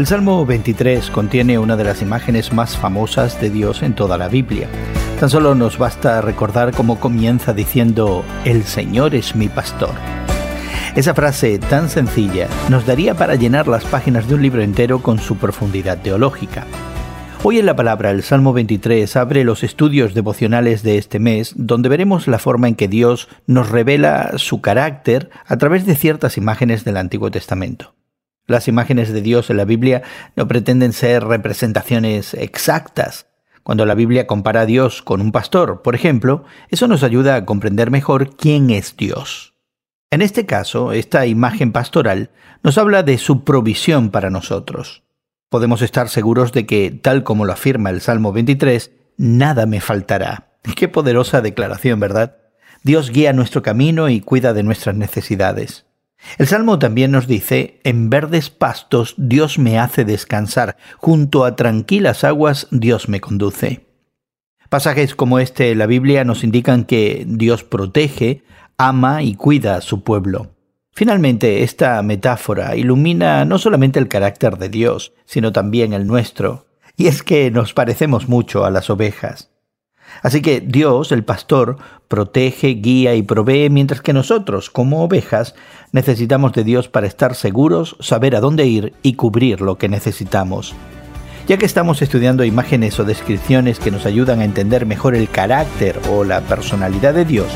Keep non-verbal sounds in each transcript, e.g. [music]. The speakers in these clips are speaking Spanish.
El Salmo 23 contiene una de las imágenes más famosas de Dios en toda la Biblia. Tan solo nos basta recordar cómo comienza diciendo, El Señor es mi pastor. Esa frase tan sencilla nos daría para llenar las páginas de un libro entero con su profundidad teológica. Hoy en la palabra el Salmo 23 abre los estudios devocionales de este mes, donde veremos la forma en que Dios nos revela su carácter a través de ciertas imágenes del Antiguo Testamento. Las imágenes de Dios en la Biblia no pretenden ser representaciones exactas. Cuando la Biblia compara a Dios con un pastor, por ejemplo, eso nos ayuda a comprender mejor quién es Dios. En este caso, esta imagen pastoral nos habla de su provisión para nosotros. Podemos estar seguros de que, tal como lo afirma el Salmo 23, nada me faltará. [laughs] Qué poderosa declaración, ¿verdad? Dios guía nuestro camino y cuida de nuestras necesidades. El Salmo también nos dice, en verdes pastos Dios me hace descansar, junto a tranquilas aguas Dios me conduce. Pasajes como este en la Biblia nos indican que Dios protege, ama y cuida a su pueblo. Finalmente, esta metáfora ilumina no solamente el carácter de Dios, sino también el nuestro, y es que nos parecemos mucho a las ovejas. Así que Dios, el pastor, protege, guía y provee, mientras que nosotros, como ovejas, necesitamos de Dios para estar seguros, saber a dónde ir y cubrir lo que necesitamos. Ya que estamos estudiando imágenes o descripciones que nos ayudan a entender mejor el carácter o la personalidad de Dios,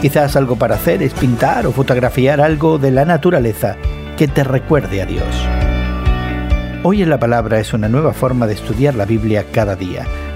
quizás algo para hacer es pintar o fotografiar algo de la naturaleza que te recuerde a Dios. Hoy en la palabra es una nueva forma de estudiar la Biblia cada día